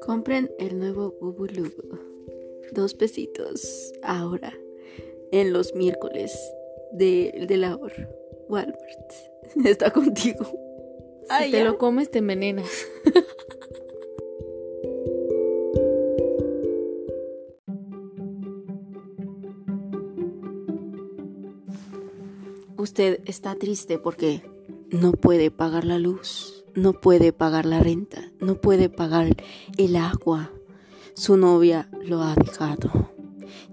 Compren el nuevo Bubulubu. Dos pesitos ahora, en los miércoles del de labor. Walmart. Está contigo. Si te lo comes, te envenenas. Usted está triste porque no puede pagar la luz, no puede pagar la renta, no puede pagar el agua. Su novia lo ha dejado.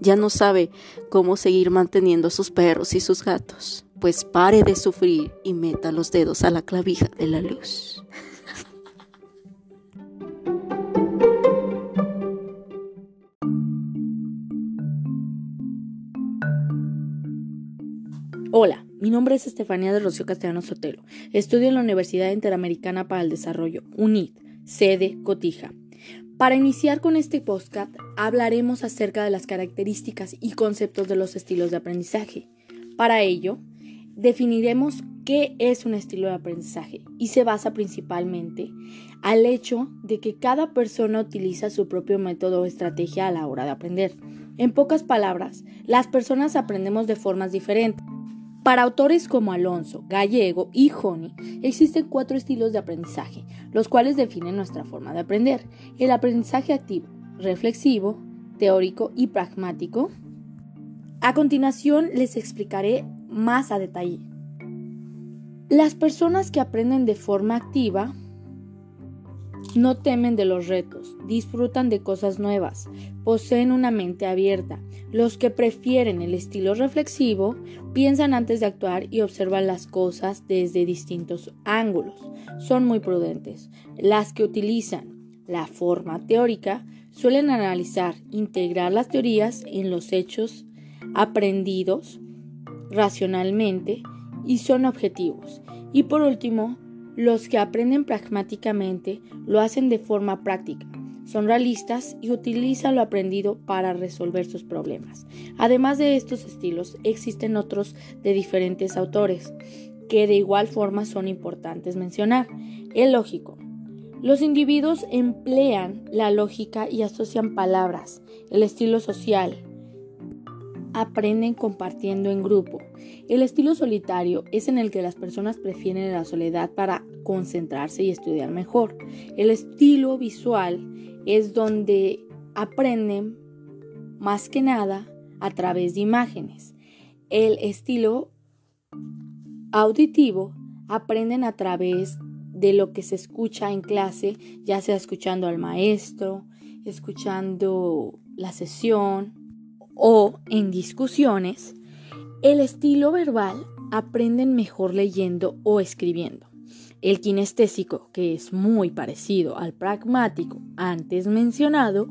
Ya no sabe cómo seguir manteniendo sus perros y sus gatos. Pues pare de sufrir y meta los dedos a la clavija de la luz. Hola, mi nombre es Estefanía de Rocío Castellano Sotelo. Estudio en la Universidad Interamericana para el Desarrollo, UNID, sede Cotija. Para iniciar con este podcast, hablaremos acerca de las características y conceptos de los estilos de aprendizaje. Para ello, definiremos qué es un estilo de aprendizaje y se basa principalmente al hecho de que cada persona utiliza su propio método o estrategia a la hora de aprender. En pocas palabras, las personas aprendemos de formas diferentes. Para autores como Alonso, Gallego y Joni, existen cuatro estilos de aprendizaje, los cuales definen nuestra forma de aprender. El aprendizaje activo, reflexivo, teórico y pragmático. A continuación les explicaré más a detalle. Las personas que aprenden de forma activa no temen de los retos, disfrutan de cosas nuevas, poseen una mente abierta. Los que prefieren el estilo reflexivo piensan antes de actuar y observan las cosas desde distintos ángulos. Son muy prudentes. Las que utilizan la forma teórica suelen analizar, integrar las teorías en los hechos aprendidos racionalmente y son objetivos. Y por último, los que aprenden pragmáticamente lo hacen de forma práctica, son realistas y utilizan lo aprendido para resolver sus problemas. Además de estos estilos, existen otros de diferentes autores que de igual forma son importantes mencionar. El lógico. Los individuos emplean la lógica y asocian palabras. El estilo social, aprenden compartiendo en grupo. El estilo solitario es en el que las personas prefieren la soledad para concentrarse y estudiar mejor. El estilo visual es donde aprenden más que nada a través de imágenes. El estilo auditivo aprenden a través de lo que se escucha en clase, ya sea escuchando al maestro, escuchando la sesión, o en discusiones, el estilo verbal aprenden mejor leyendo o escribiendo. El kinestésico, que es muy parecido al pragmático antes mencionado,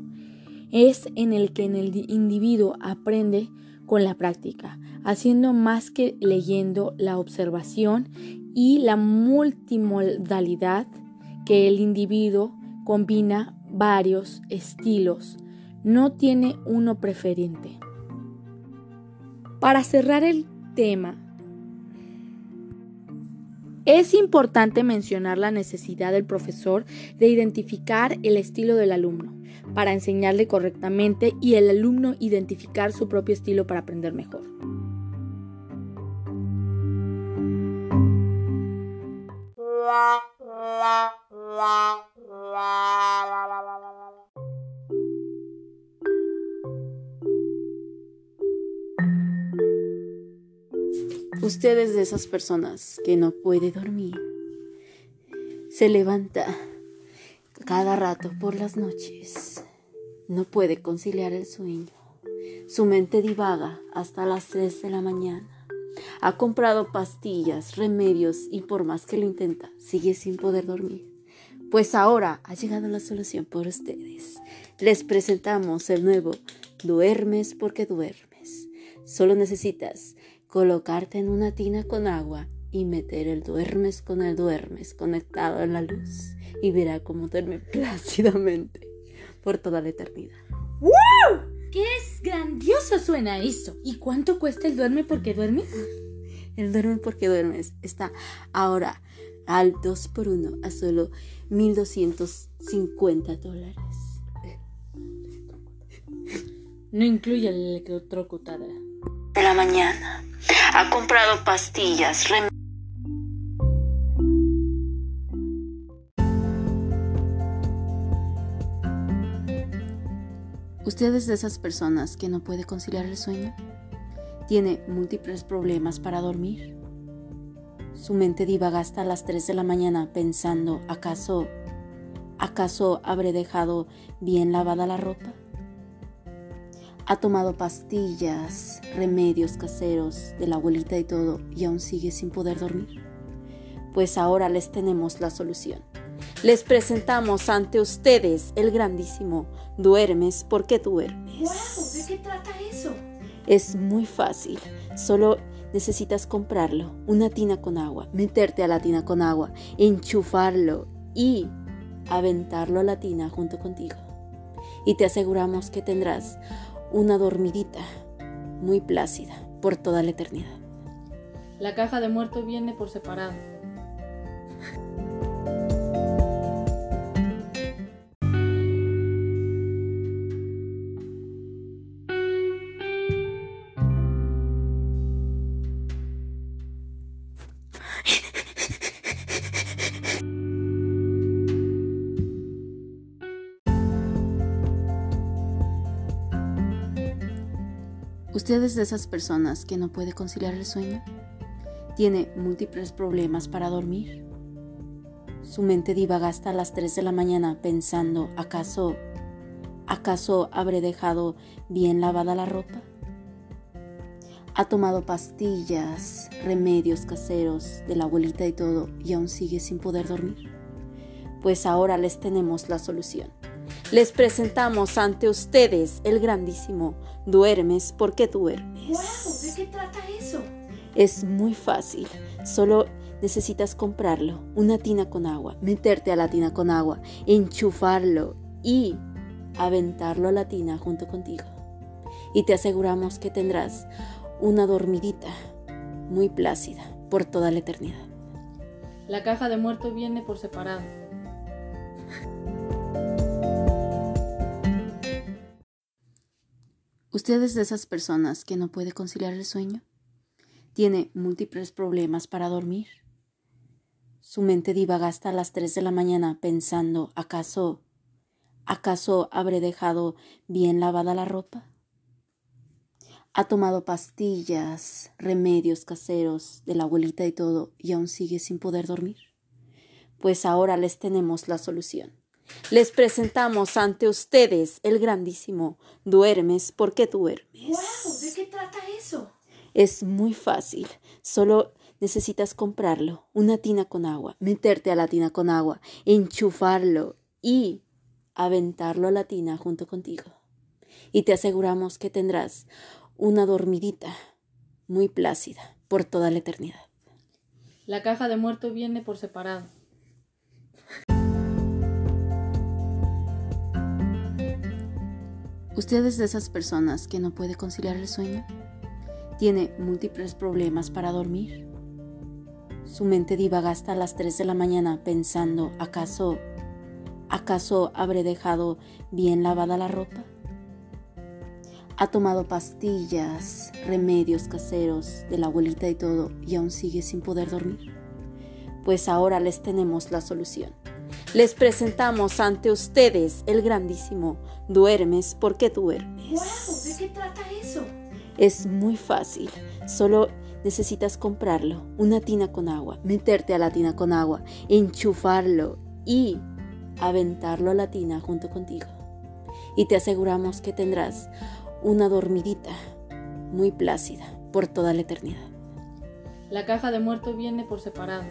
es en el que el individuo aprende con la práctica, haciendo más que leyendo la observación y la multimodalidad que el individuo combina varios estilos no tiene uno preferente. Para cerrar el tema, es importante mencionar la necesidad del profesor de identificar el estilo del alumno para enseñarle correctamente y el alumno identificar su propio estilo para aprender mejor. Usted es de esas personas que no puede dormir. Se levanta cada rato por las noches. No puede conciliar el sueño. Su mente divaga hasta las 3 de la mañana. Ha comprado pastillas, remedios y por más que lo intenta, sigue sin poder dormir. Pues ahora ha llegado la solución por ustedes. Les presentamos el nuevo Duermes porque duermes. Solo necesitas colocarte en una tina con agua y meter el duermes con el duermes conectado en la luz y verá cómo duerme plácidamente por toda la eternidad. ¡Wow! ¡Qué es grandioso suena eso! ¿Y cuánto cuesta el duerme porque duermes? El duerme porque duermes está ahora al 2 por 1 a solo 1250 dólares. No incluye la electrocutada. De la mañana. Ha comprado pastillas, ¿Usted es de esas personas que no puede conciliar el sueño? ¿Tiene múltiples problemas para dormir? Su mente divaga hasta las 3 de la mañana pensando, ¿acaso, acaso habré dejado bien lavada la ropa? Ha tomado pastillas, remedios caseros de la abuelita y todo y aún sigue sin poder dormir. Pues ahora les tenemos la solución. Les presentamos ante ustedes el grandísimo Duermes porque duermes. Wow, ¿De qué trata eso? Es muy fácil. Solo necesitas comprarlo, una tina con agua, meterte a la tina con agua, enchufarlo y aventarlo a la tina junto contigo. Y te aseguramos que tendrás una dormidita muy plácida por toda la eternidad. La caja de muerto viene por separado. ¿Usted es de esas personas que no puede conciliar el sueño? ¿Tiene múltiples problemas para dormir? Su mente divaga hasta las 3 de la mañana pensando, ¿acaso, acaso habré dejado bien lavada la ropa? Ha tomado pastillas, remedios caseros de la abuelita y todo y aún sigue sin poder dormir. Pues ahora les tenemos la solución les presentamos ante ustedes el grandísimo Duermes porque duermes. Wow, ¿De qué trata eso? Es muy fácil. Solo necesitas comprarlo, una tina con agua, meterte a la tina con agua, enchufarlo y aventarlo a la tina junto contigo. Y te aseguramos que tendrás una dormidita muy plácida por toda la eternidad. La caja de muerto viene por separado. ¿Usted es de esas personas que no puede conciliar el sueño? ¿Tiene múltiples problemas para dormir? Su mente divaga hasta las 3 de la mañana pensando, ¿acaso, acaso habré dejado bien lavada la ropa? Ha tomado pastillas, remedios caseros de la abuelita y todo y aún sigue sin poder dormir. Pues ahora les tenemos la solución. Les presentamos ante ustedes el grandísimo Duermes porque duermes. Wow, ¿De qué trata eso? Es muy fácil. Solo necesitas comprarlo, una tina con agua, meterte a la tina con agua, enchufarlo y aventarlo a la tina junto contigo. Y te aseguramos que tendrás una dormidita muy plácida por toda la eternidad. La caja de muerto viene por separado. ¿Usted es de esas personas que no puede conciliar el sueño? ¿Tiene múltiples problemas para dormir? Su mente divaga hasta las 3 de la mañana pensando, ¿acaso, acaso habré dejado bien lavada la ropa? Ha tomado pastillas, remedios caseros de la abuelita y todo y aún sigue sin poder dormir. Pues ahora les tenemos la solución. Les presentamos ante ustedes el grandísimo Duermes porque duermes. Wow, ¿De qué trata eso? Es muy fácil. Solo necesitas comprarlo, una tina con agua, meterte a la tina con agua, enchufarlo y aventarlo a la tina junto contigo. Y te aseguramos que tendrás una dormidita muy plácida por toda la eternidad. La caja de muerto viene por separado.